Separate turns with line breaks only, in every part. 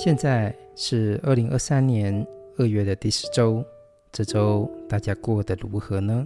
现在是二零二三年二月的第十周，这周大家过得如何呢？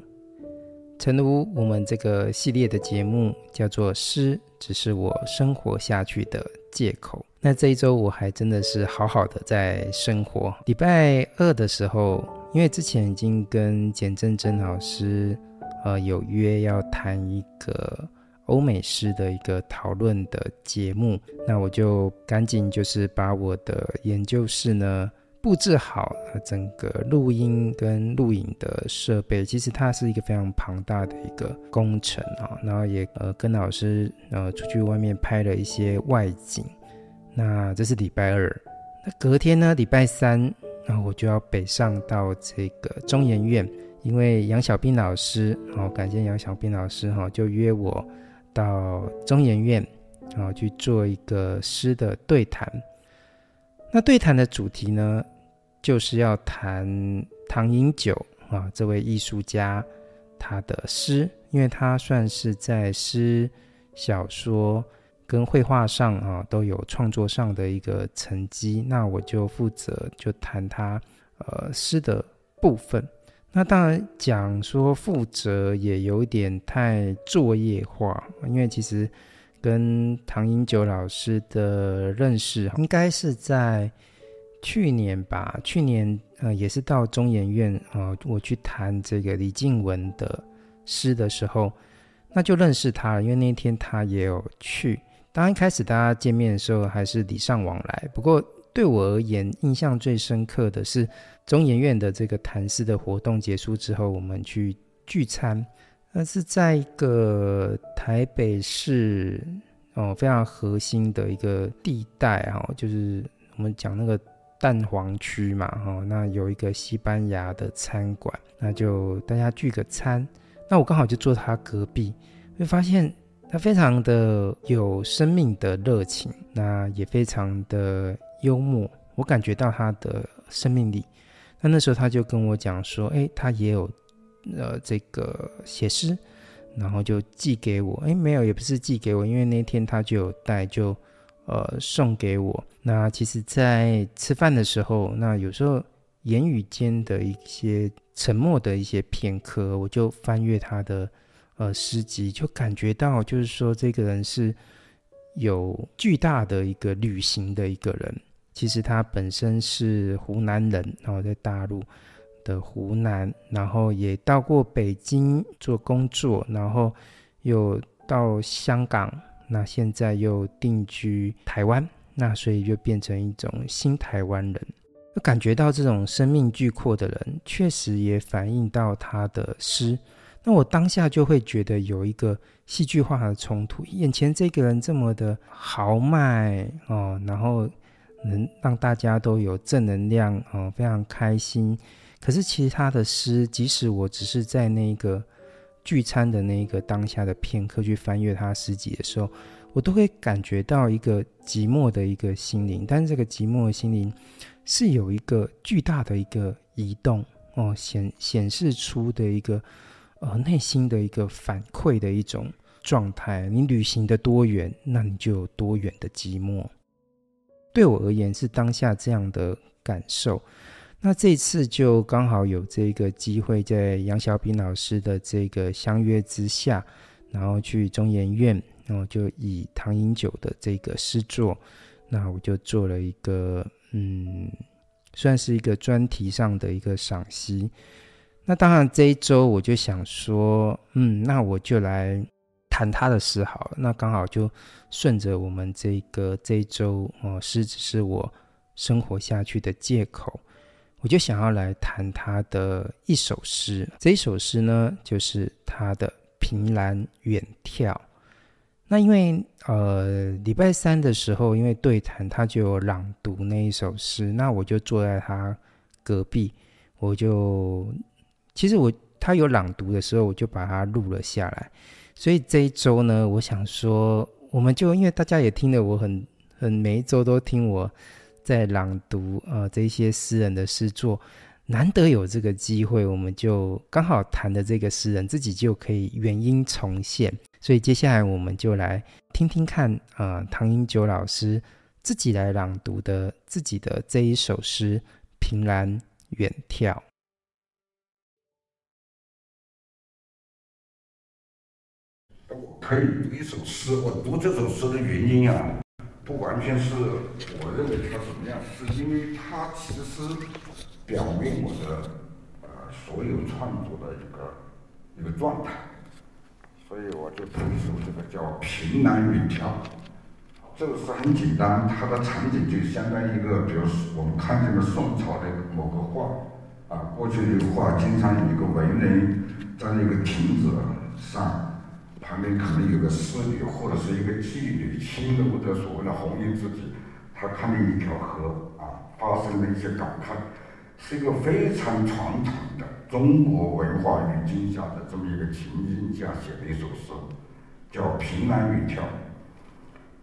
诚如我们这个系列的节目叫做“诗只是我生活下去的借口”。那这一周我还真的是好好的在生活。礼拜二的时候，因为之前已经跟简正真老师呃有约要谈一个欧美式的一个讨论的节目，那我就赶紧就是把我的研究室呢。布置好整个录音跟录影的设备，其实它是一个非常庞大的一个工程啊。然后也呃跟老师呃出去外面拍了一些外景。那这是礼拜二，那隔天呢礼拜三，然后我就要北上到这个中研院，因为杨小斌老师，好感谢杨小斌老师哈，就约我到中研院，然后去做一个诗的对谈。那对谈的主题呢，就是要谈唐寅九啊这位艺术家他的诗，因为他算是在诗、小说跟绘画上啊都有创作上的一个成绩。那我就负责就谈他呃诗的部分。那当然讲说负责也有点太作业化，因为其实。跟唐英九老师的认识，应该是在去年吧。去年呃，也是到中研院啊、我去谈这个李静文的诗的时候，那就认识他了。因为那天他也有去。当一开始大家见面的时候，还是礼尚往来。不过对我而言，印象最深刻的是中研院的这个谈诗的活动结束之后，我们去聚餐。那是在一个台北市哦，非常核心的一个地带哈，就是我们讲那个蛋黄区嘛哈。那有一个西班牙的餐馆，那就大家聚个餐。那我刚好就坐他隔壁，会发现他非常的有生命的热情，那也非常的幽默，我感觉到他的生命力。那那时候他就跟我讲说，哎，他也有。呃，这个写诗，然后就寄给我。哎，没有，也不是寄给我，因为那天他就有带，就呃送给我。那其实，在吃饭的时候，那有时候言语间的一些沉默的一些片刻，我就翻阅他的呃诗集，就感觉到，就是说这个人是有巨大的一个旅行的一个人。其实他本身是湖南人，然后在大陆。的湖南，然后也到过北京做工作，然后又到香港，那现在又定居台湾，那所以就变成一种新台湾人。感觉到这种生命巨阔的人，确实也反映到他的诗。那我当下就会觉得有一个戏剧化的冲突，眼前这个人这么的豪迈哦，然后能让大家都有正能量哦，非常开心。可是，其他的诗，即使我只是在那个聚餐的那个当下的片刻去翻阅他诗集的时候，我都会感觉到一个寂寞的一个心灵。但是，这个寂寞的心灵是有一个巨大的一个移动哦，显显示出的一个呃内心的一个反馈的一种状态。你旅行的多远，那你就有多远的寂寞。对我而言，是当下这样的感受。那这次就刚好有这个机会，在杨小斌老师的这个相约之下，然后去中研院，然后就以唐寅九的这个诗作，那我就做了一个嗯，算是一个专题上的一个赏析。那当然这一周我就想说，嗯，那我就来谈他的诗好。那刚好就顺着我们这个这周哦，诗只是我生活下去的借口。我就想要来谈他的一首诗，这一首诗呢，就是他的《凭栏远眺》。那因为呃礼拜三的时候，因为对谈，他就有朗读那一首诗，那我就坐在他隔壁，我就其实我他有朗读的时候，我就把它录了下来。所以这一周呢，我想说，我们就因为大家也听了我很很每一周都听我。在朗读呃这些诗人的诗作，难得有这个机会，我们就刚好谈的这个诗人自己就可以原音重现，所以接下来我们就来听听看啊、呃、唐英九老师自己来朗读的自己的这一首诗《凭栏远眺》。
我可以读一首诗，我读这首诗的原因啊，不完全是我认为它怎么样，是因为它其实表明我的呃所有创作的一个一个状态，所以我就读一首这个叫《凭栏远眺》。这个诗很简单，它的场景就相当于一个，比如说我们看见了宋朝的某个画啊，过去的画经常有一个文人在那个亭子上。旁边可能有个侍女，或者是一个妓女，亲露的所谓的红颜知己，他看见一条河啊，发生了一些感慨，是一个非常传统的中国文化语境下的这么一个情境下写的一首诗，叫《凭栏远眺》。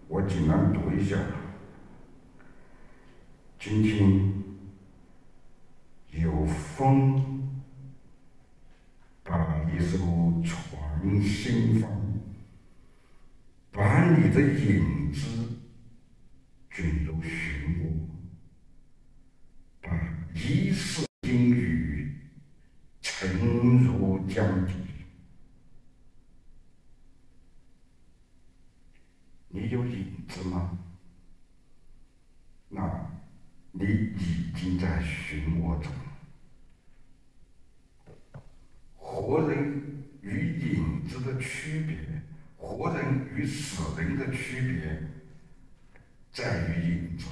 我简单读一下。今天有风船兴放。把你的影子卷入漩涡，把一世阴雨沉入江底。你有影子吗？那你已经在漩涡中。活人与影子的区别。活人与死人的区别在于影子，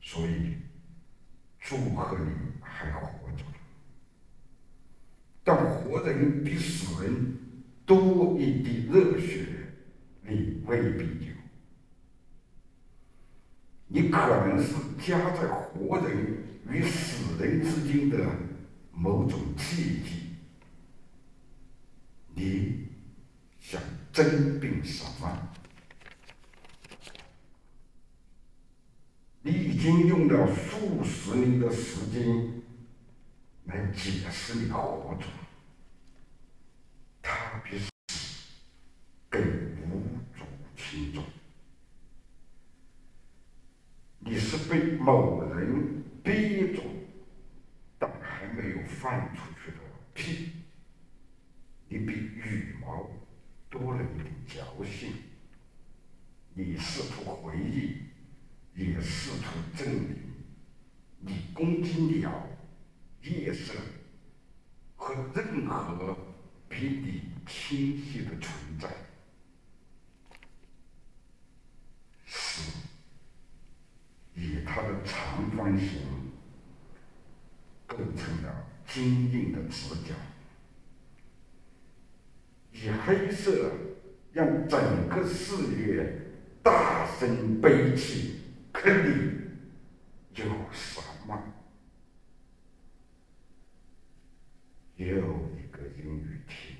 所以祝贺你还活着。但活人比死人多一滴热血，你未必有。你可能是夹在活人与死人之间的某种契机，你。想争辩什么？你已经用了数十年的时间来解释你活着，他比死更无足轻重。你是被某人逼着，但还没有放出去的屁，你比羽毛。多了一点侥幸，试图回忆，也试图证明，你攻击鸟、夜色和任何比你清晰的存在。死以它的长方形构成了坚硬的直角。以黑色让整个世界悲泣，可你有什么？又一个阴雨天，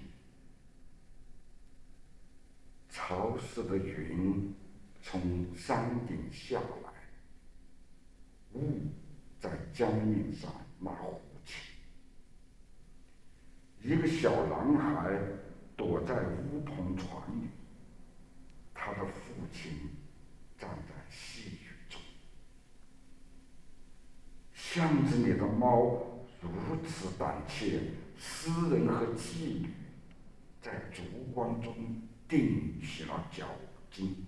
潮湿的云从山顶下来，雾在江面上冒起，一个小男孩。躲在乌篷船里，他的父亲站在细雨中。巷子里的猫如此胆怯，诗人和妓女在烛光中定起了脚筋。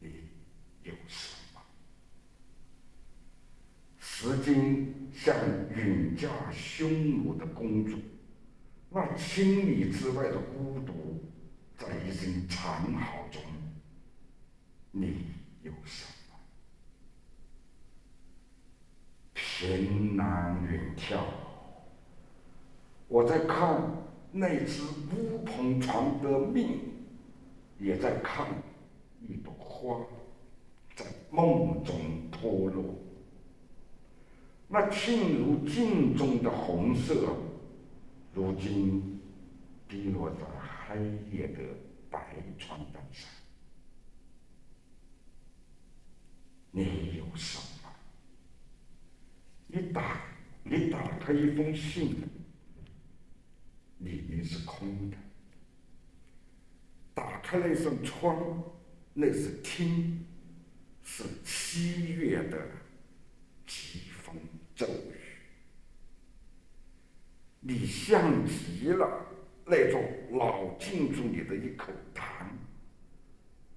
你有什么？时间像远嫁匈奴的公主。那千里之外的孤独，在一声长号中，你有什么？凭栏远眺，我在看那只乌篷船的命，也在看一朵花在梦中脱落。那沁入镜中的红色。如今滴落在黑夜的白床单上，你有什么？你打你打开一封信，里面是空的；打开那扇窗，那是听，是七月的疾风骤雨，你像极了那座老建筑里的一口痰，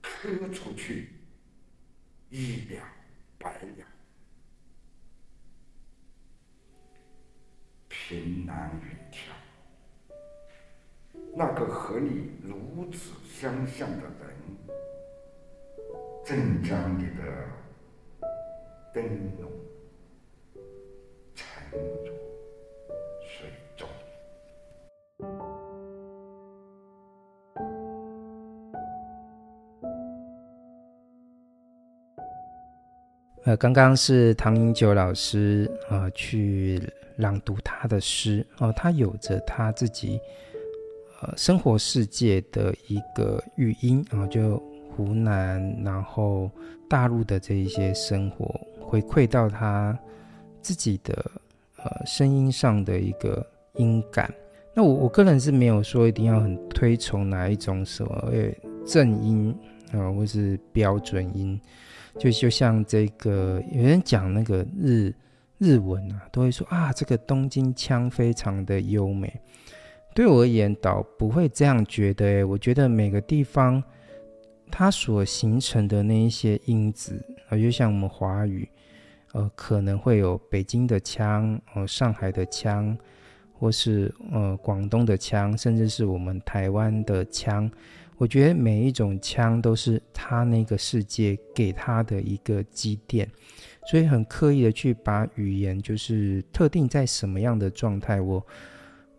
咳出去一了百了。凭栏远眺，那个和你如此相像的人。正将你的灯笼沉入
呃，刚刚是唐英九老师啊、呃，去朗读他的诗哦，他有着他自己呃生活世界的一个语音啊、就。湖南，然后大陆的这一些生活回馈到他自己的呃声音上的一个音感。那我我个人是没有说一定要很推崇哪一种所谓正音啊、或是标准音。就就像这个有人讲那个日日文啊，都会说啊，这个东京腔非常的优美。对我而言，倒不会这样觉得。我觉得每个地方。它所形成的那一些因子啊，就像我们华语，呃，可能会有北京的腔，呃，上海的腔，或是呃广东的腔，甚至是我们台湾的腔。我觉得每一种腔都是他那个世界给他的一个积淀，所以很刻意的去把语言就是特定在什么样的状态，我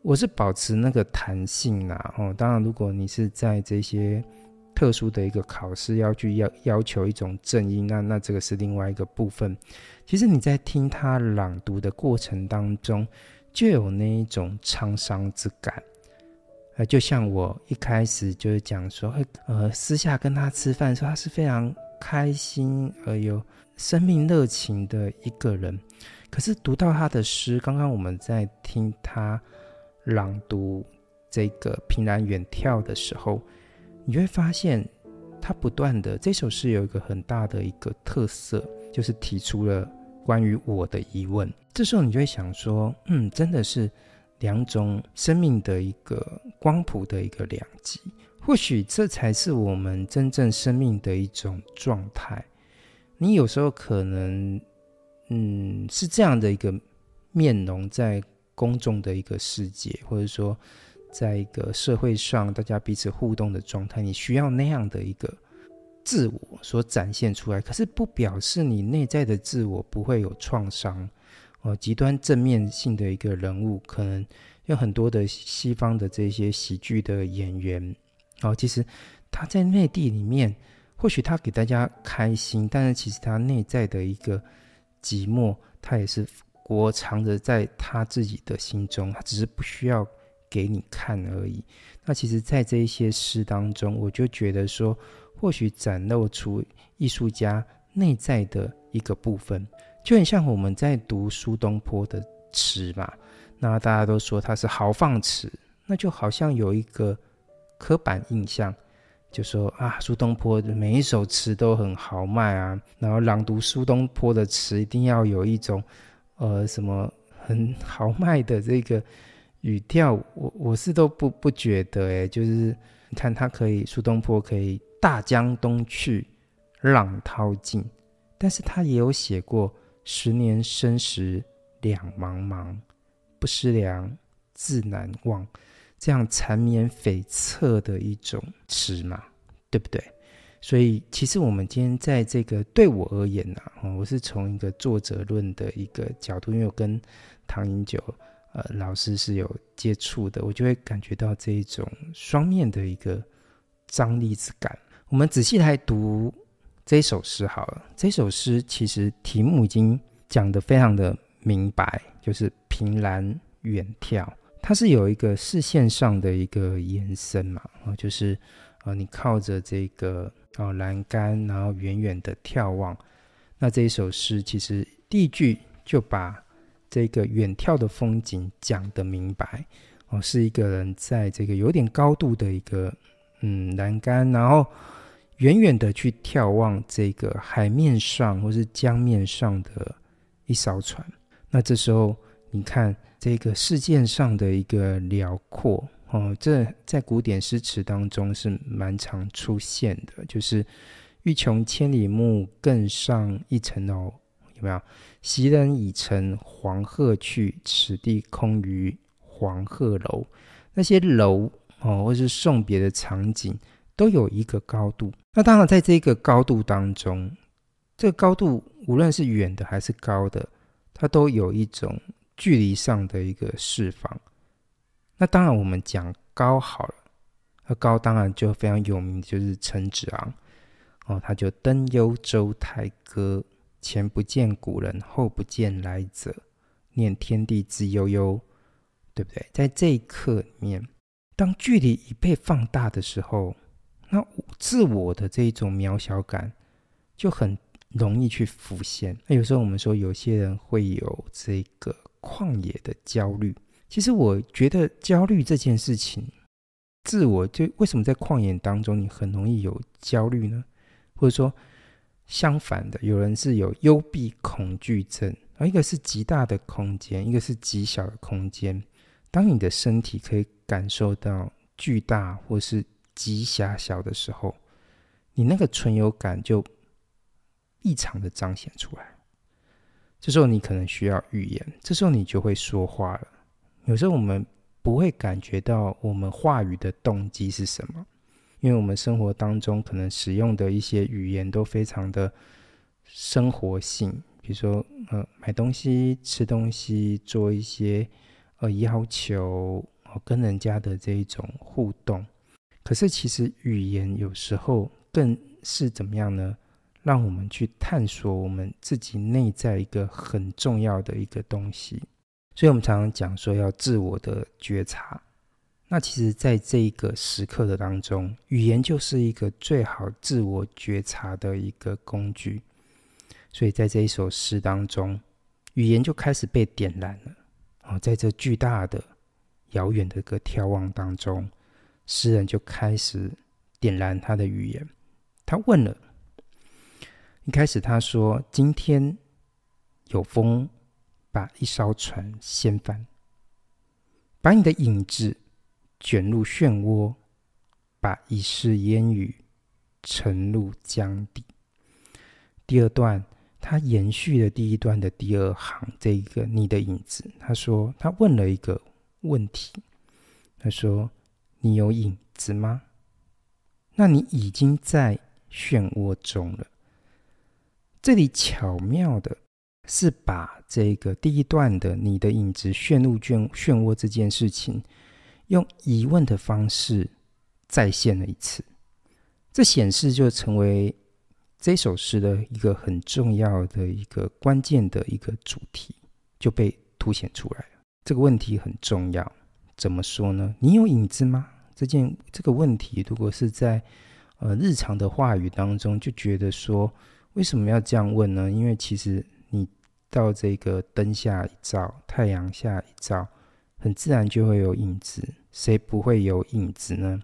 我是保持那个弹性啦。哦，当然，如果你是在这些。特殊的一个考试要去要要求一种正音，那那这个是另外一个部分。其实你在听他朗读的过程当中，就有那一种沧桑之感。呃，就像我一开始就是讲说，呃，私下跟他吃饭的时候，他是非常开心而有生命热情的一个人。可是读到他的诗，刚刚我们在听他朗读这个《凭栏远眺》的时候。你会发现，他不断的这首诗有一个很大的一个特色，就是提出了关于我的疑问。这时候你就会想说，嗯，真的是两种生命的一个光谱的一个两极。或许这才是我们真正生命的一种状态。你有时候可能，嗯，是这样的一个面容在公众的一个世界，或者说。在一个社会上，大家彼此互动的状态，你需要那样的一个自我所展现出来。可是不表示你内在的自我不会有创伤。哦，极端正面性的一个人物，可能有很多的西方的这些喜剧的演员。哦，其实他在内地里面，或许他给大家开心，但是其实他内在的一个寂寞，他也是裹藏着在他自己的心中。他只是不需要。给你看而已。那其实，在这一些诗当中，我就觉得说，或许展露出艺术家内在的一个部分，就很像我们在读苏东坡的词嘛。那大家都说他是豪放词，那就好像有一个刻板印象，就说啊，苏东坡每一首词都很豪迈啊，然后朗读苏东坡的词一定要有一种呃什么很豪迈的这个。语调，我我是都不不觉得诶，就是你看他可以，苏东坡可以大江东去，浪淘尽，但是他也有写过十年生死两茫茫，不思量，自难忘，这样缠绵悱恻的一种词嘛，对不对？所以其实我们今天在这个对我而言呢、啊，我是从一个作者论的一个角度，因为我跟唐英九。呃，老师是有接触的，我就会感觉到这一种双面的一个张力之感。我们仔细来读这首诗好了。这首诗其实题目已经讲得非常的明白，就是凭栏远眺，它是有一个视线上的一个延伸嘛，啊，就是啊，你靠着这个啊栏杆，然后远远的眺望。那这一首诗其实第一句就把这个远眺的风景讲得明白哦，是一个人在这个有点高度的一个嗯栏杆，然后远远的去眺望这个海面上或是江面上的一艘船。那这时候，你看这个世界上的一个辽阔哦，这在古典诗词当中是蛮常出现的，就是“欲穷千里目，更上一层楼”，有没有？“昔人已乘黄鹤去，此地空余黄鹤楼。”那些楼哦，或是送别的场景，都有一个高度。那当然，在这个高度当中，这个高度无论是远的还是高的，它都有一种距离上的一个释放。那当然，我们讲高好了，那高当然就非常有名，就是陈子昂哦，他就登幽州台歌，前不见古人，后不见来者，念天地之悠悠。对不对？在这一刻里面，当距离已被放大的时候，那自我的这一种渺小感就很容易去浮现。那有时候我们说，有些人会有这个旷野的焦虑。其实我觉得焦虑这件事情，自我就为什么在旷野当中你很容易有焦虑呢？或者说相反的，有人是有幽闭恐惧症，而一个是极大的空间，一个是极小的空间。当你的身体可以感受到巨大或是极狭小的时候，你那个存有感就异常的彰显出来。这时候你可能需要语言，这时候你就会说话了。有时候我们不会感觉到我们话语的动机是什么，因为我们生活当中可能使用的一些语言都非常的生活性，比如说呃买东西、吃东西、做一些。呃，要求跟人家的这一种互动，可是其实语言有时候更是怎么样呢？让我们去探索我们自己内在一个很重要的一个东西。所以我们常常讲说要自我的觉察。那其实，在这一个时刻的当中，语言就是一个最好自我觉察的一个工具。所以在这一首诗当中，语言就开始被点燃了。哦，在这巨大的、遥远的一个眺望当中，诗人就开始点燃他的语言。他问了，一开始他说：“今天有风把一艘船掀翻，把你的影子卷入漩涡，把一世烟雨沉入江底。”第二段。他延续了第一段的第二行，这一个你的影子。他说，他问了一个问题。他说：“你有影子吗？那你已经在漩涡中了。”这里巧妙的是把这个第一段的你的影子陷入漩漩涡这件事情，用疑问的方式再现了一次。这显示就成为。这首诗的一个很重要的一个关键的一个主题就被凸显出来了。这个问题很重要，怎么说呢？你有影子吗？这件这个问题，如果是在呃日常的话语当中，就觉得说为什么要这样问呢？因为其实你到这个灯下一照，太阳下一照，很自然就会有影子。谁不会有影子呢？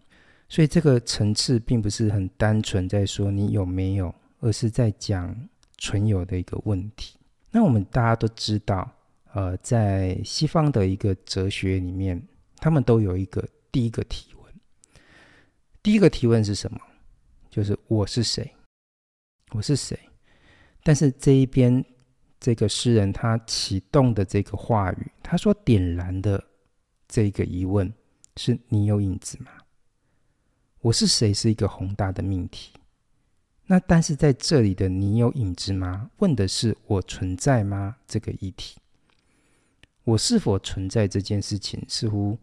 所以这个层次并不是很单纯在说你有没有。而是在讲存有的一个问题。那我们大家都知道，呃，在西方的一个哲学里面，他们都有一个第一个提问。第一个提问是什么？就是我是谁？我是谁？但是这一边这个诗人他启动的这个话语，他所点燃的这个疑问是你有影子吗？我是谁？是一个宏大的命题。那但是在这里的你有影子吗？问的是我存在吗？这个议题，我是否存在这件事情，似乎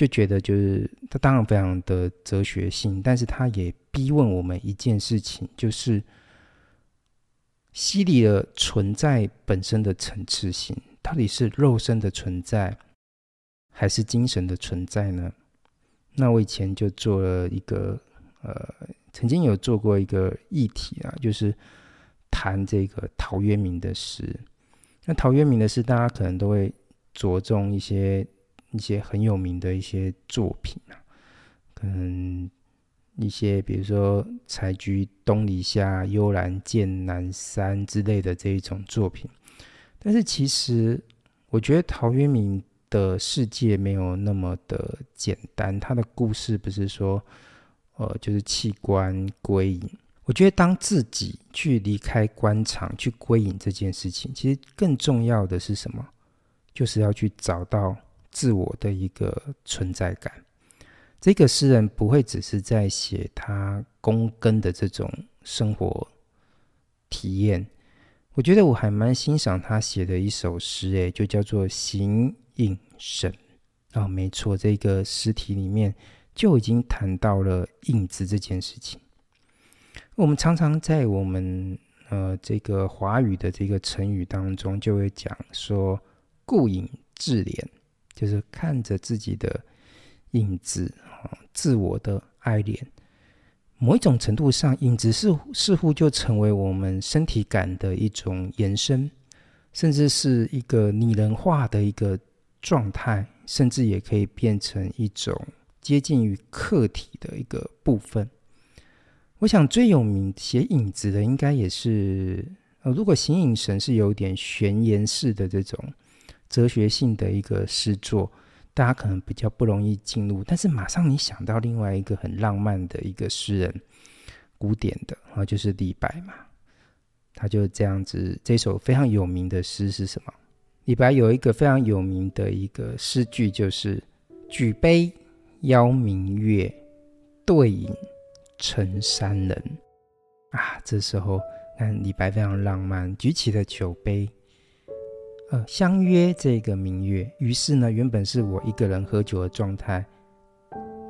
就觉得就是他当然非常的哲学性，但是他也逼问我们一件事情，就是西里的存在本身的层次性，到底是肉身的存在，还是精神的存在呢？那我以前就做了一个呃。曾经有做过一个议题啊，就是谈这个陶渊明的诗。那陶渊明的诗，大家可能都会着重一些一些很有名的一些作品啊，可能一些，比如说“采菊东篱下，悠然见南山”之类的这一种作品。但是其实，我觉得陶渊明的世界没有那么的简单。他的故事不是说，呃，就是弃官归隐。我觉得当自己去离开官场去归隐这件事情，其实更重要的是什么？就是要去找到自我的一个存在感。这个诗人不会只是在写他躬耕的这种生活体验。我觉得我还蛮欣赏他写的一首诗，诶，就叫做《形影神》。哦，没错，这个诗题里面就已经谈到了影子这件事情。我们常常在我们呃这个华语的这个成语当中，就会讲说。顾影自怜，就是看着自己的影子啊，自我的爱恋。某一种程度上，影子似乎似乎就成为我们身体感的一种延伸，甚至是一个拟人化的一个状态，甚至也可以变成一种接近于客体的一个部分。我想最有名写影子的，应该也是呃，如果形影神是有点悬言式的这种。哲学性的一个诗作，大家可能比较不容易进入，但是马上你想到另外一个很浪漫的一个诗人，古典的啊，就是李白嘛。他就这样子，这首非常有名的诗是什么？李白有一个非常有名的一个诗句，就是“举杯邀明月，对影成三人”。啊，这时候看李白非常浪漫，举起了酒杯。呃，相约这个明月，于是呢，原本是我一个人喝酒的状态，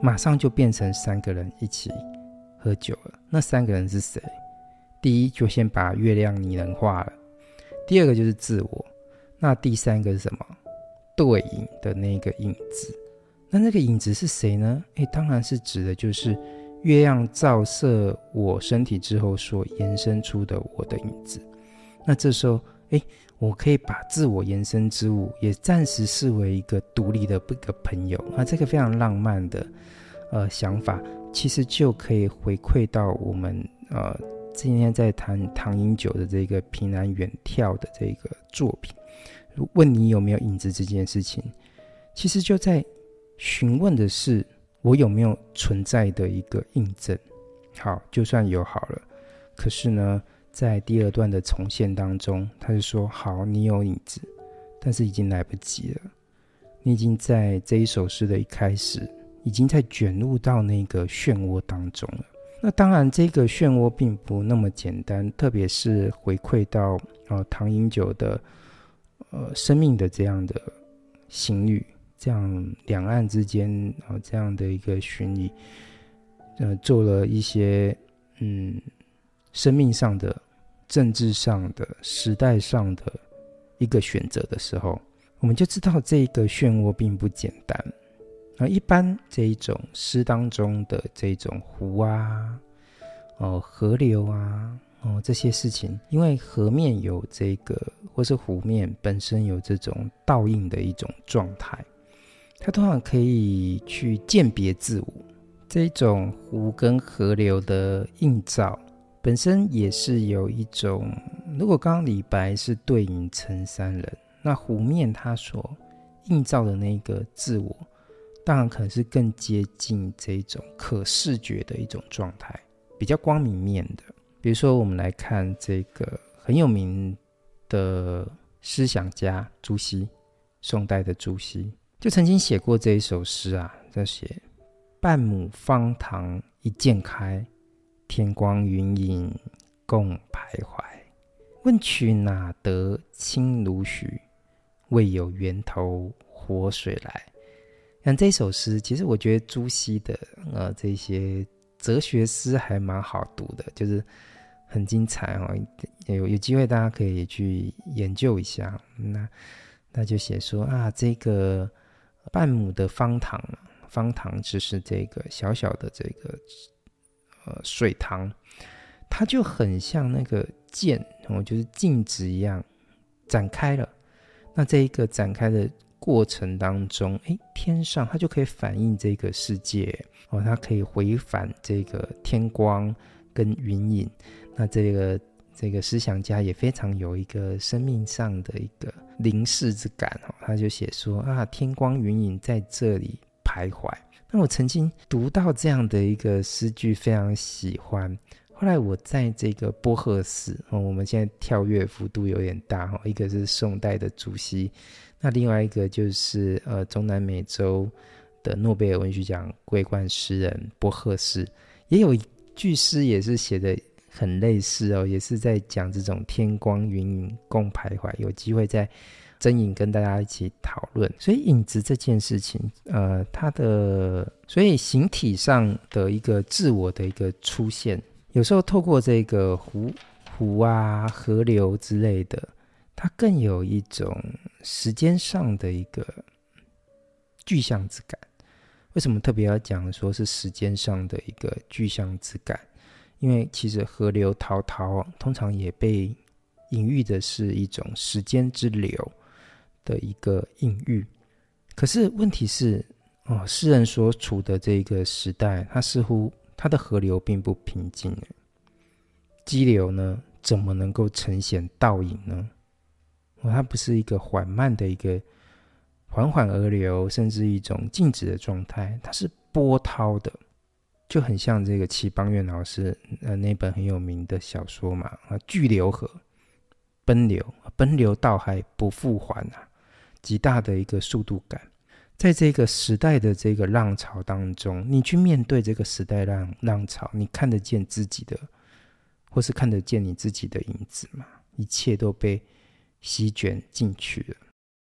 马上就变成三个人一起喝酒了。那三个人是谁？第一，就先把月亮拟人化了；第二个就是自我；那第三个是什么？对影的那个影子。那那个影子是谁呢？诶，当然是指的就是月亮照射我身体之后所延伸出的我的影子。那这时候，诶。我可以把自我延伸之物也暂时视为一个独立的不一个朋友啊，这个非常浪漫的呃想法，其实就可以回馈到我们呃今天在谈唐英九的这个平安远眺的这个作品。问你有没有影子这件事情，其实就在询问的是我有没有存在的一个印证。好，就算有好了，可是呢？在第二段的重现当中，他就说：“好，你有影子，但是已经来不及了。你已经在这一首诗的一开始，已经在卷入到那个漩涡当中了。那当然，这个漩涡并不那么简单，特别是回馈到呃唐英九的呃生命的这样的行旅，这样两岸之间啊、呃、这样的一个巡礼，呃，做了一些嗯。”生命上的、政治上的、时代上的一个选择的时候，我们就知道这个漩涡并不简单。而一般这一种诗当中的这种湖啊、哦河流啊、哦这些事情，因为河面有这个，或是湖面本身有这种倒映的一种状态，它通常可以去鉴别自我。这种湖跟河流的映照。本身也是有一种，如果刚刚李白是对影成三人，那湖面他所映照的那个自我，当然可能是更接近这种可视觉的一种状态，比较光明面的。比如说，我们来看这个很有名的思想家朱熹，宋代的朱熹就曾经写过这一首诗啊，在写“半亩方塘一鉴开”。天光云影共徘徊，问渠哪得清如许？为有源头活水来。像这首诗，其实我觉得朱熹的呃这些哲学诗还蛮好读的，就是很精彩哦。有有机会大家可以去研究一下。那那就写说啊，这个半亩的方塘，方塘就是这个小小的这个。呃，水塘，它就很像那个剑，哦，就是镜子一样展开了。那这一个展开的过程当中，诶，天上它就可以反映这个世界哦，它可以回返这个天光跟云影。那这个这个思想家也非常有一个生命上的一个凝视之感哦，他就写说啊，天光云影在这里徘徊。那我曾经读到这样的一个诗句，非常喜欢。后来我在这个波赫士，哦，我们现在跳跃幅度有点大哈，一个是宋代的主席，那另外一个就是呃中南美洲的诺贝尔文学奖桂冠诗人波赫士，也有一句诗也是写的很类似哦，也是在讲这种天光云影共徘徊，有机会在。真影跟大家一起讨论，所以影子这件事情，呃，它的所以形体上的一个自我的一个出现，有时候透过这个湖湖啊、河流之类的，它更有一种时间上的一个具象之感。为什么特别要讲说是时间上的一个具象之感？因为其实河流滔滔，通常也被隐喻的是一种时间之流。的一个隐喻，可是问题是，哦，诗人所处的这个时代，他似乎他的河流并不平静，激流呢，怎么能够呈现倒影呢？哦，它不是一个缓慢的一个缓缓而流，甚至一种静止的状态，它是波涛的，就很像这个齐邦彦老师呃那本很有名的小说嘛，啊，巨流河奔流，奔流到海不复还啊。极大的一个速度感，在这个时代的这个浪潮当中，你去面对这个时代浪浪潮，你看得见自己的，或是看得见你自己的影子吗？一切都被席卷进去了。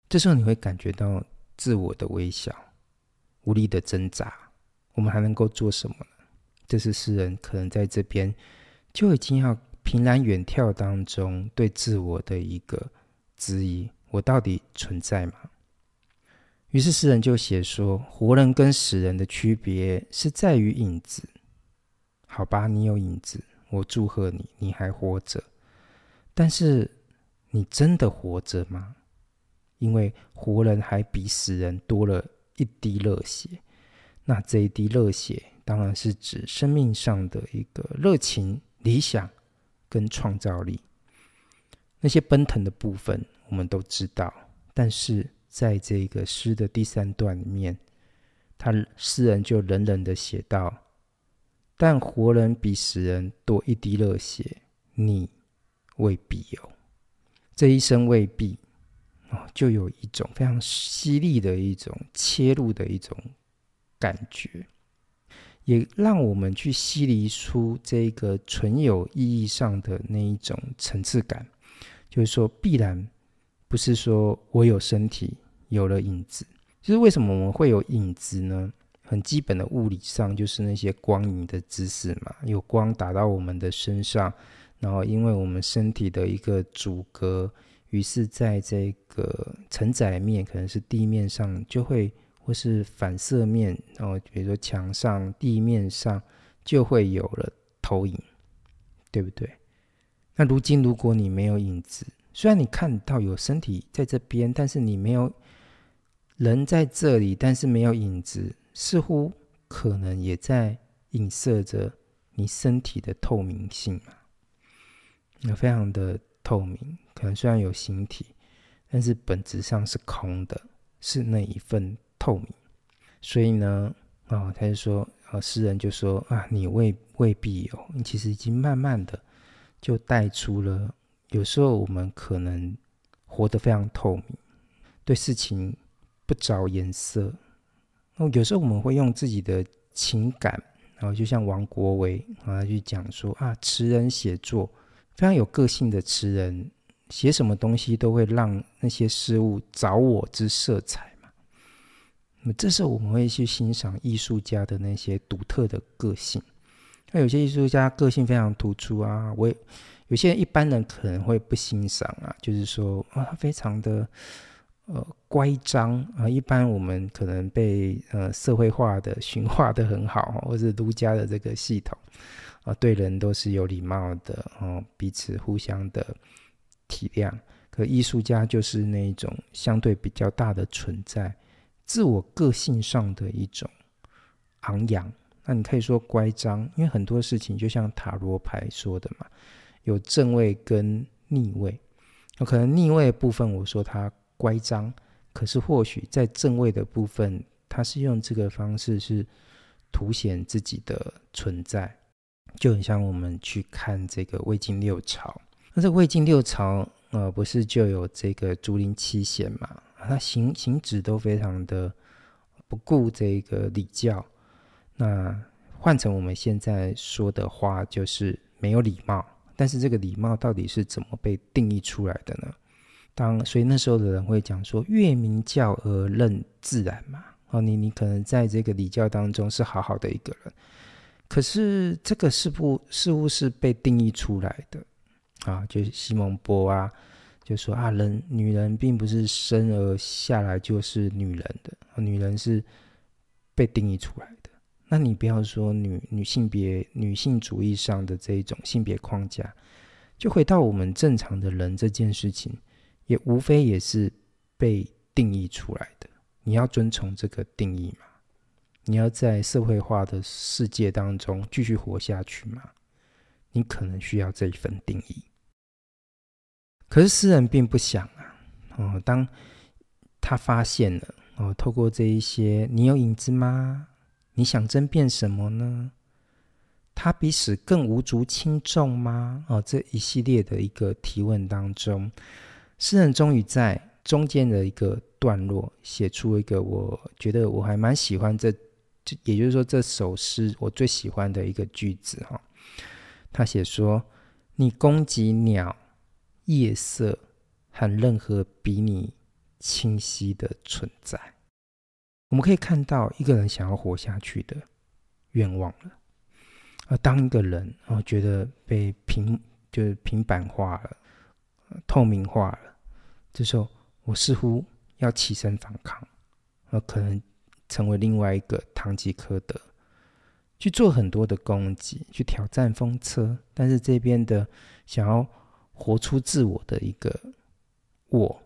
这时候你会感觉到自我的微小、无力的挣扎。我们还能够做什么呢？这是诗人可能在这边就已经要凭栏远眺当中对自我的一个质疑。我到底存在吗？于是诗人就写说：活人跟死人的区别是在于影子。好吧，你有影子，我祝贺你，你还活着。但是你真的活着吗？因为活人还比死人多了一滴热血。那这一滴热血，当然是指生命上的一个热情、理想跟创造力。那些奔腾的部分。我们都知道，但是在这个诗的第三段里面，他诗人就冷冷的写道：“但活人比死人多一滴热血，你未必有。这一生未必哦，就有一种非常犀利的一种切入的一种感觉，也让我们去析离出这个纯有意义上的那一种层次感，就是说必然。”不是说我有身体，有了影子，就是为什么我们会有影子呢？很基本的物理上，就是那些光影的姿势嘛，有光打到我们的身上，然后因为我们身体的一个阻隔，于是在这个承载面，可能是地面上就会，或是反射面，然后比如说墙上、地面上就会有了投影，对不对？那如今如果你没有影子，虽然你看到有身体在这边，但是你没有人在这里，但是没有影子，似乎可能也在影射着你身体的透明性嘛。那非常的透明，可能虽然有形体，但是本质上是空的，是那一份透明。所以呢，哦，他就说，啊，诗人就说啊，你未未必有，你其实已经慢慢的就带出了。有时候我们可能活得非常透明，对事情不着颜色。有时候我们会用自己的情感，然后就像王国维啊去讲说啊，词人写作非常有个性的词人，写什么东西都会让那些事物着我之色彩嘛。那么这时候我们会去欣赏艺术家的那些独特的个性。那有些艺术家个性非常突出啊，我也。有些人一般人可能会不欣赏啊，就是说啊，非常的呃乖张啊。一般我们可能被呃社会化的驯化的很好，或是儒家的这个系统啊，对人都是有礼貌的哦，彼此互相的体谅。可艺术家就是那一种相对比较大的存在，自我个性上的一种昂扬。那你可以说乖张，因为很多事情就像塔罗牌说的嘛，有正位跟逆位。有可能逆位部分，我说他乖张，可是或许在正位的部分，他是用这个方式是凸显自己的存在，就很像我们去看这个魏晋六朝。那这魏晋六朝，呃，不是就有这个竹林七贤嘛？他行行止都非常的不顾这个礼教。那换成我们现在说的话，就是没有礼貌。但是这个礼貌到底是怎么被定义出来的呢？当所以那时候的人会讲说，越明教而任自然嘛。哦，你你可能在这个礼教当中是好好的一个人，可是这个是不似乎是被定义出来的啊？就是西蒙波啊，就说啊，人女人并不是生而下来就是女人的，女人是被定义出来。那你不要说女女性别女性主义上的这一种性别框架，就回到我们正常的人这件事情，也无非也是被定义出来的。你要遵从这个定义吗？你要在社会化的世界当中继续活下去吗？你可能需要这一份定义。可是诗人并不想啊，哦，当他发现了哦，透过这一些，你有影子吗？你想争辩什么呢？他比死更无足轻重吗？哦，这一系列的一个提问当中，诗人终于在中间的一个段落写出一个我觉得我还蛮喜欢这，也就是说这首诗我最喜欢的一个句子哈。他写说：“你攻击鸟、夜色和任何比你清晰的存在。”我们可以看到一个人想要活下去的愿望了，而当一个人哦觉得被平就是平板化了、透明化了，这时候我似乎要起身反抗，而可能成为另外一个堂吉诃德，去做很多的攻击，去挑战风车，但是这边的想要活出自我的一个我。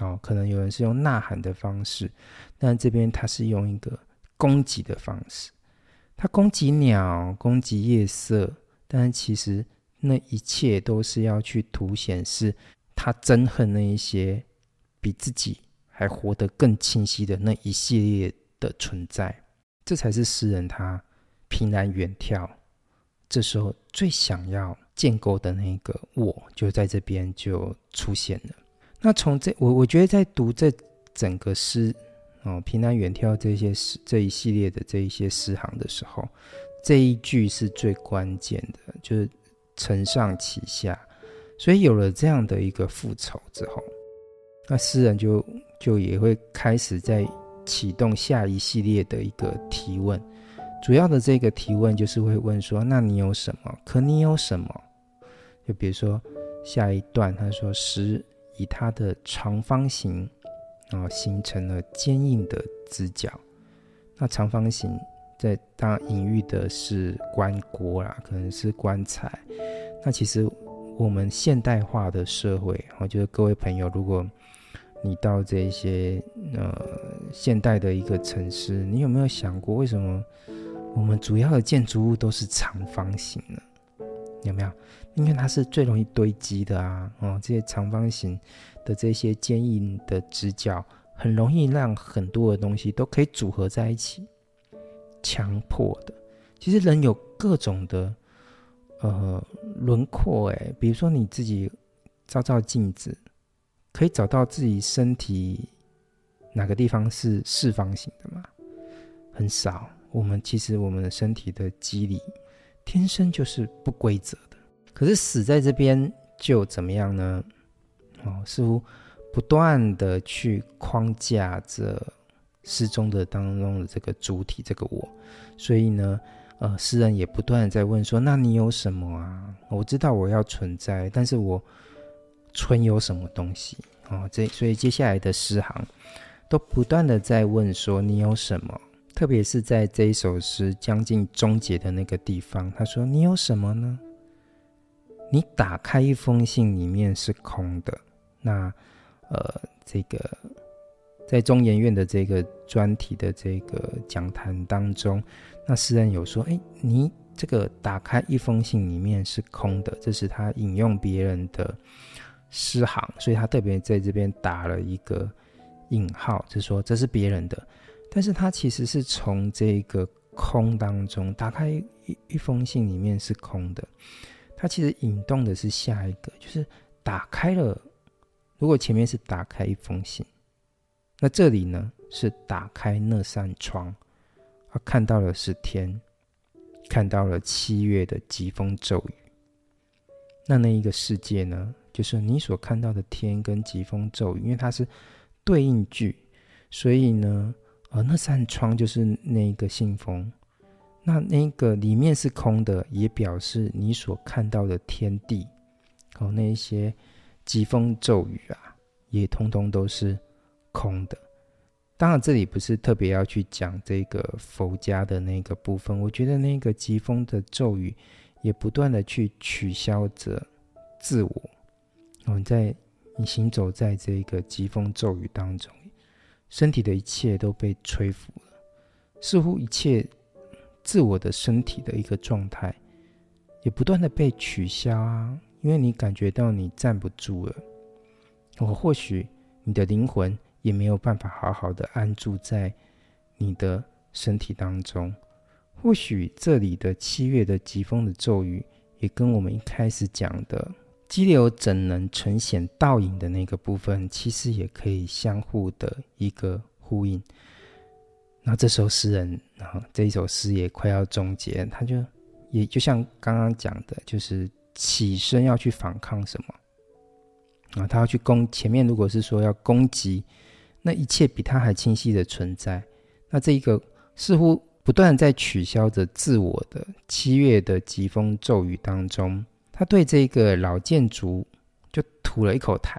哦，可能有人是用呐喊的方式，但这边他是用一个攻击的方式。他攻击鸟，攻击夜色，但其实那一切都是要去凸显是他憎恨那一些比自己还活得更清晰的那一系列的存在。这才是诗人他凭栏远眺，这时候最想要建构的那个我，就在这边就出现了。那从这我我觉得在读这整个诗哦，平安远眺这些诗这一系列的这一些诗行的时候，这一句是最关键的，就是承上启下。所以有了这样的一个复仇之后，那诗人就就也会开始在启动下一系列的一个提问。主要的这个提问就是会问说：那你有什么？可你有什么？就比如说下一段他说诗。以它的长方形，然后，形成了坚硬的直角。那长方形在当隐喻的是棺椁啦，可能是棺材。那其实我们现代化的社会，我觉得各位朋友，如果你到这些呃现代的一个城市，你有没有想过，为什么我们主要的建筑物都是长方形呢？有没有？因为它是最容易堆积的啊，哦，这些长方形的这些坚硬的直角，很容易让很多的东西都可以组合在一起，强迫的。其实人有各种的呃轮廓，哎，比如说你自己照照镜子，可以找到自己身体哪个地方是四方形的吗？很少。我们其实我们的身体的肌理天生就是不规则的。可是死在这边就怎么样呢？哦，似乎不断的去框架着诗中的当中的这个主体，这个我。所以呢，呃，诗人也不断的在问说：那你有什么啊？我知道我要存在，但是我存有什么东西？哦，这所以接下来的诗行都不断的在问说：你有什么？特别是在这一首诗将近终结的那个地方，他说：你有什么呢？你打开一封信，里面是空的，那呃，这个在中研院的这个专题的这个讲坛当中，那诗人有说：“哎，你这个打开一封信里面是空的。”这是他引用别人的诗行，所以他特别在这边打了一个引号，就说这是别人的。但是他其实是从这个空当中打开一一封信，里面是空的。他其实引动的是下一个，就是打开了。如果前面是打开一封信，那这里呢是打开那扇窗，他看到的是天，看到了七月的疾风骤雨。那那一个世界呢，就是你所看到的天跟疾风骤雨，因为它是对应句，所以呢。而那扇窗就是那个信封，那那个里面是空的，也表示你所看到的天地，哦，那一些疾风骤雨啊，也通通都是空的。当然，这里不是特别要去讲这个佛家的那个部分。我觉得那个疾风的骤雨，也不断的去取消着自我。我们在你行走在这个疾风骤雨当中。身体的一切都被吹拂了，似乎一切自我的身体的一个状态，也不断的被取消啊，因为你感觉到你站不住了，我或许你的灵魂也没有办法好好的安住在你的身体当中，或许这里的七月的疾风的骤雨，也跟我们一开始讲的。激流怎能呈现倒影的那个部分，其实也可以相互的一个呼应。那这时候诗人，然后这一首诗也快要终结，他就也就像刚刚讲的，就是起身要去反抗什么啊？他要去攻前面，如果是说要攻击，那一切比他还清晰的存在。那这一个似乎不断在取消着自我的七月的疾风骤雨当中。他对这个老建筑就吐了一口痰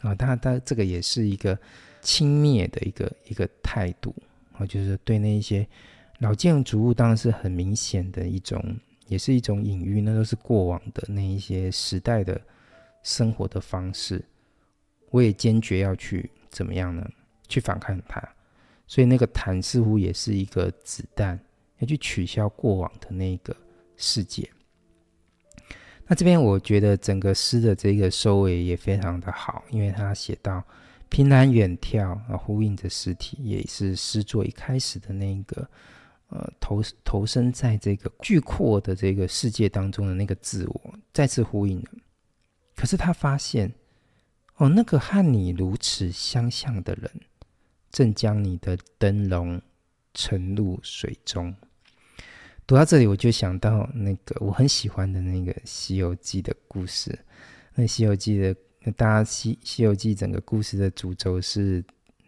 啊，他他这个也是一个轻蔑的一个一个态度啊，就是对那一些老建筑物，当然是很明显的一种，也是一种隐喻，那都是过往的那一些时代的生活的方式。我也坚决要去怎么样呢？去反抗它，所以那个痰似乎也是一个子弹，要去取消过往的那个世界。那这边我觉得整个诗的这个收尾也非常的好，因为他写到凭栏远眺啊，呼应着诗体，也是诗作一开始的那个呃投投身在这个巨阔的这个世界当中的那个自我，再次呼应了。可是他发现哦，那个和你如此相像的人，正将你的灯笼沉入水中。读到这里，我就想到那个我很喜欢的那个《西游记》的故事。那《西游记》的那，大家《西西游记》整个故事的主轴是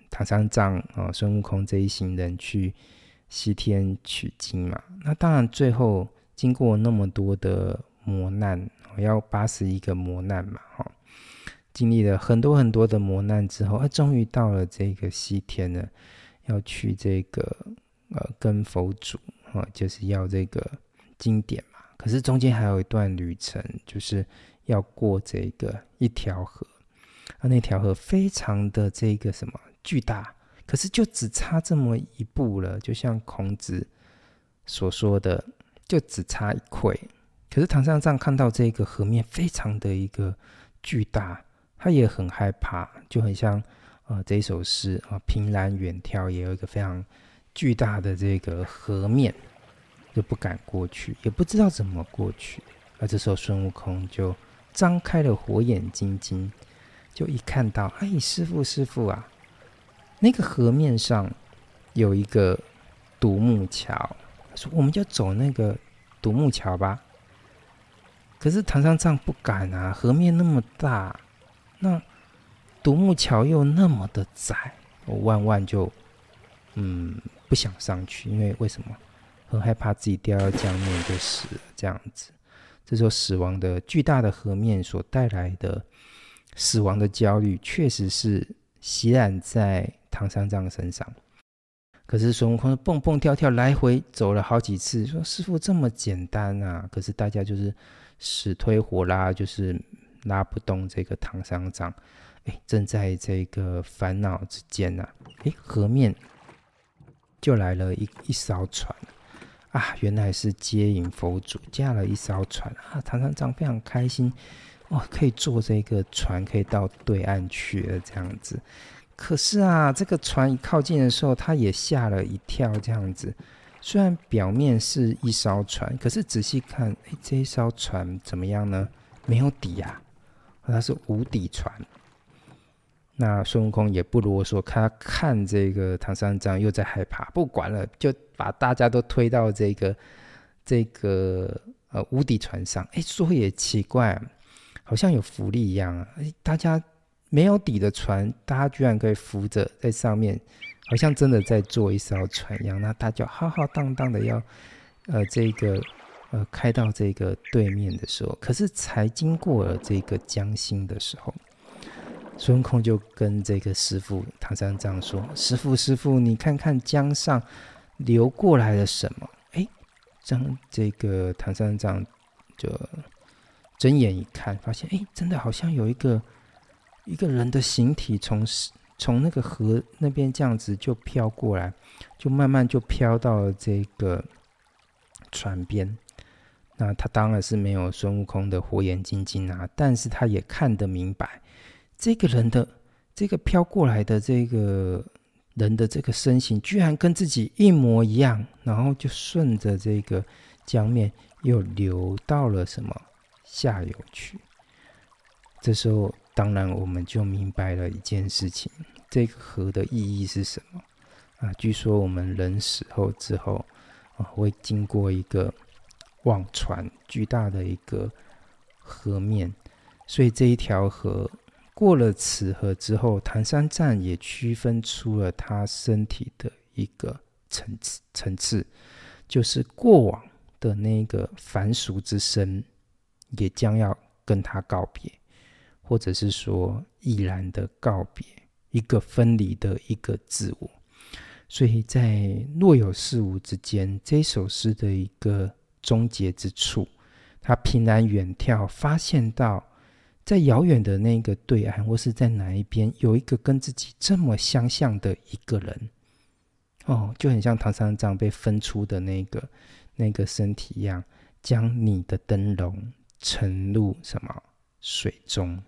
唐三藏啊、孙悟空这一行人去西天取经嘛。那当然，最后经过那么多的磨难，要八十一个磨难嘛，哈，经历了很多很多的磨难之后，啊，终于到了这个西天了，要去这个呃跟佛祖。哦，就是要这个经典嘛。可是中间还有一段旅程，就是要过这个一条河。啊，那条河非常的这个什么巨大，可是就只差这么一步了。就像孔子所说的，就只差一篑。可是唐三藏看到这个河面非常的一个巨大，他也很害怕，就很像啊这首诗啊，凭栏远眺，也有一个非常。巨大的这个河面，就不敢过去，也不知道怎么过去。而这时候，孙悟空就张开了火眼金睛，就一看到，哎，师傅，师傅啊，那个河面上有一个独木桥，说我们就走那个独木桥吧。可是唐三藏不敢啊，河面那么大，那独木桥又那么的窄，我万万就，嗯。不想上去，因为为什么？很害怕自己掉到江面就死了。这样子，这时候死亡的巨大的河面所带来的死亡的焦虑，确实是袭染在唐三藏身上。可是孙悟空蹦蹦跳跳来回走了好几次，说：“师傅这么简单啊！”可是大家就是死推活拉，就是拉不动这个唐三藏，哎，正在这个烦恼之间呢、啊，哎，河面就来了一一艘船啊，原来是接引佛祖驾了一艘船啊，唐三藏非常开心，哦，可以坐这个船，可以到对岸去了这样子。可是啊，这个船一靠近的时候，他也吓了一跳，这样子。虽然表面是一艘船，可是仔细看，哎，这一艘船怎么样呢？没有底呀、啊，它是无底船。那孙悟空也不啰嗦，他看这个唐三藏又在害怕，不管了，就把大家都推到这个这个呃无底船上。哎，说也奇怪，好像有浮力一样啊！大家没有底的船，大家居然可以浮着在上面。好像真的在坐一艘船一样，那他就浩浩荡荡的要，呃，这个，呃，开到这个对面的时候，可是才经过了这个江心的时候，孙悟空就跟这个师傅唐三藏说：“师傅，师傅，你看看江上流过来了什么？”哎，将这个唐三藏就睁眼一看，发现哎，真的好像有一个一个人的形体从。从那个河那边这样子就飘过来，就慢慢就飘到了这个船边。那他当然是没有孙悟空的火眼金睛啊，但是他也看得明白，这个人的这个飘过来的这个人的这个身形，居然跟自己一模一样，然后就顺着这个江面又流到了什么下游去。这时候。当然，我们就明白了一件事情：这个河的意义是什么啊？据说我们人死后之后啊，会经过一个忘川巨大的一个河面，所以这一条河过了此河之后，唐三藏也区分出了他身体的一个层次，层次就是过往的那个凡俗之身，也将要跟他告别。或者是说，毅然的告别，一个分离的一个自我，所以在若有似无之间，这首诗的一个终结之处，他凭栏远眺，发现到在遥远的那个对岸，或是在哪一边，有一个跟自己这么相像的一个人，哦，就很像唐三藏被分出的那个那个身体一样，将你的灯笼沉入什么水中。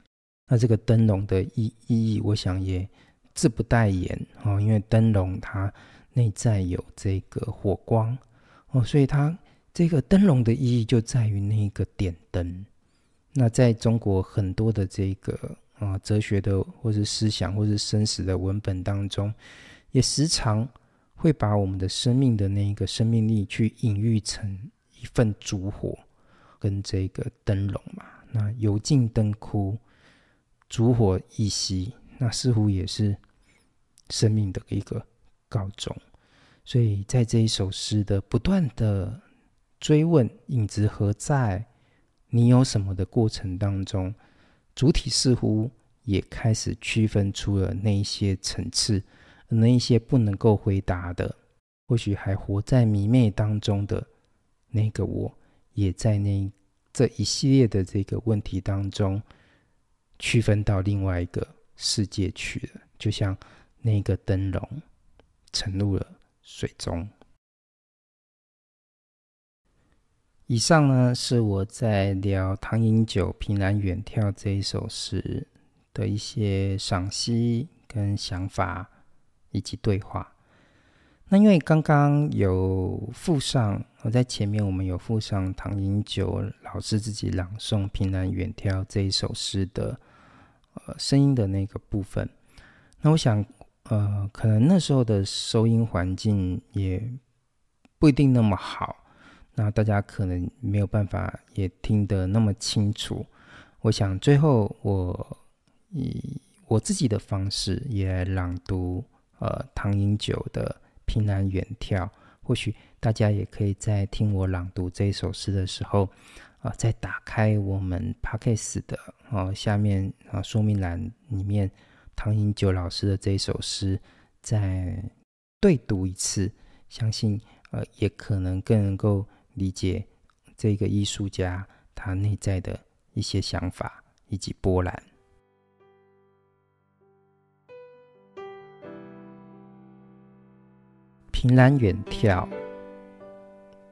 那这个灯笼的意意义，我想也自不待言哦，因为灯笼它内在有这个火光哦，所以它这个灯笼的意义就在于那个点灯。那在中国很多的这个啊哲学的或是思想或是生死的文本当中，也时常会把我们的生命的那一个生命力去隐喻成一份烛火跟这个灯笼嘛。那油尽灯枯。烛火一熄，那似乎也是生命的一个告终。所以在这一首诗的不断的追问“影子何在？你有什么”的过程当中，主体似乎也开始区分出了那一些层次，那一些不能够回答的，或许还活在迷昧当中的那个我，也在那这一系列的这个问题当中。区分到另外一个世界去了，就像那个灯笼沉入了水中。以上呢，是我在聊唐寅酒凭栏远眺这一首诗的一些赏析跟想法以及对话。那因为刚刚有附上，我在前面我们有附上唐寅九老师自己朗诵凭栏远眺这一首诗的。呃，声音的那个部分，那我想，呃，可能那时候的收音环境也不一定那么好，那大家可能没有办法也听得那么清楚。我想最后我以我自己的方式也朗读，呃，唐寅九的《凭栏远眺》，或许大家也可以在听我朗读这一首诗的时候。啊，再打开我们 Podcast 的哦，下面啊说明栏里面唐寅九老师的这一首诗，再对读一次，相信呃也可能更能够理解这个艺术家他内在的一些想法以及波澜。凭栏远眺，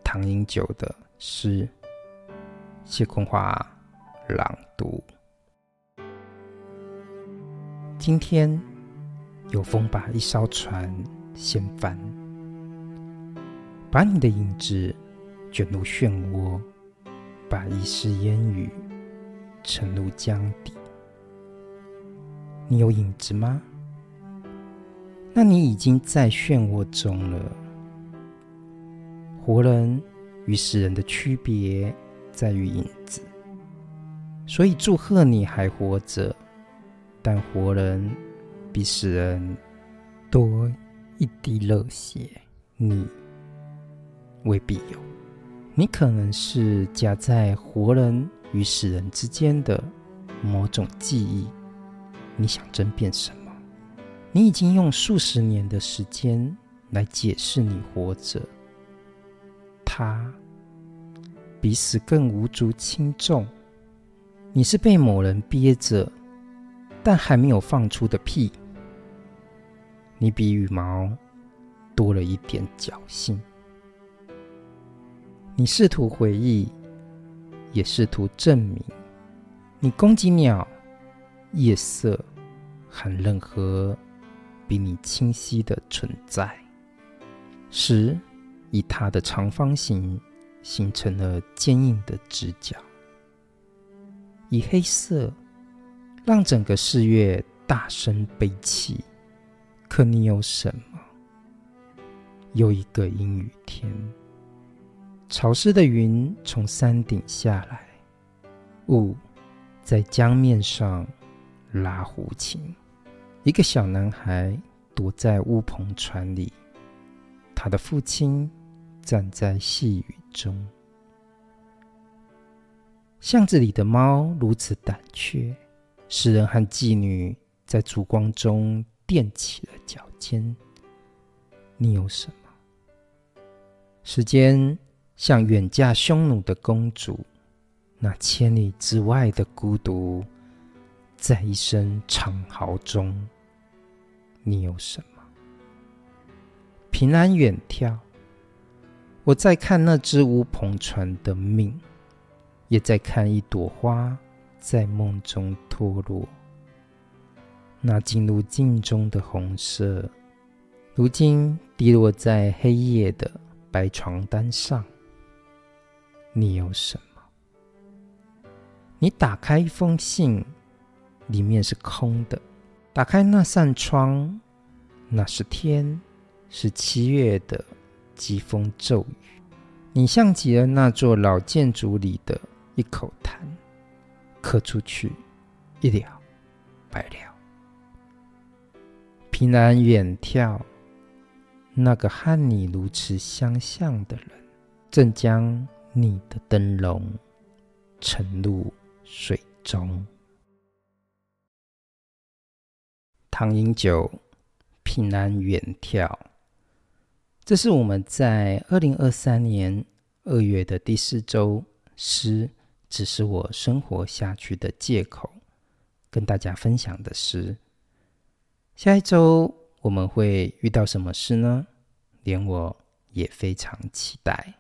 唐英九的诗，谢坤华朗读。今天有风把一艘船掀翻，把你的影子卷入漩涡，把一丝烟雨沉入江底。你有影子吗？那你已经在漩涡中了。活人与死人的区别在于影子，所以祝贺你还活着。但活人比死人多一滴热血，你未必有。你可能是夹在活人与死人之间的某种记忆。你想争辩什么？你已经用数十年的时间来解释你活着，他比死更无足轻重。你是被某人憋着，但还没有放出的屁。你比羽毛多了一点侥幸。你试图回忆，也试图证明。你攻击鸟、夜色和任何。比你清晰的存在，时以它的长方形形成了坚硬的直角，以黑色让整个四月大声悲泣。可你有什么？又一个阴雨天，潮湿的云从山顶下来，雾在江面上拉胡琴。一个小男孩躲在乌篷船里，他的父亲站在细雨中。巷子里的猫如此胆怯，诗人和妓女在烛光中垫起了脚尖。你有什么？时间像远嫁匈奴的公主，那千里之外的孤独。在一声长嚎中，你有什么？平安远眺，我在看那只乌篷船的命，也在看一朵花在梦中脱落。那进入镜中的红色，如今滴落在黑夜的白床单上。你有什么？你打开一封信。里面是空的。打开那扇窗，那是天，是七月的疾风骤雨。你像极了那座老建筑里的一口痰，咳出去，一了百了。凭栏远眺，那个和你如此相像的人，正将你的灯笼沉入水中。唐英九，凭栏远眺。这是我们在二零二三年二月的第四周诗，只是我生活下去的借口，跟大家分享的诗。下一周我们会遇到什么诗呢？连我也非常期待。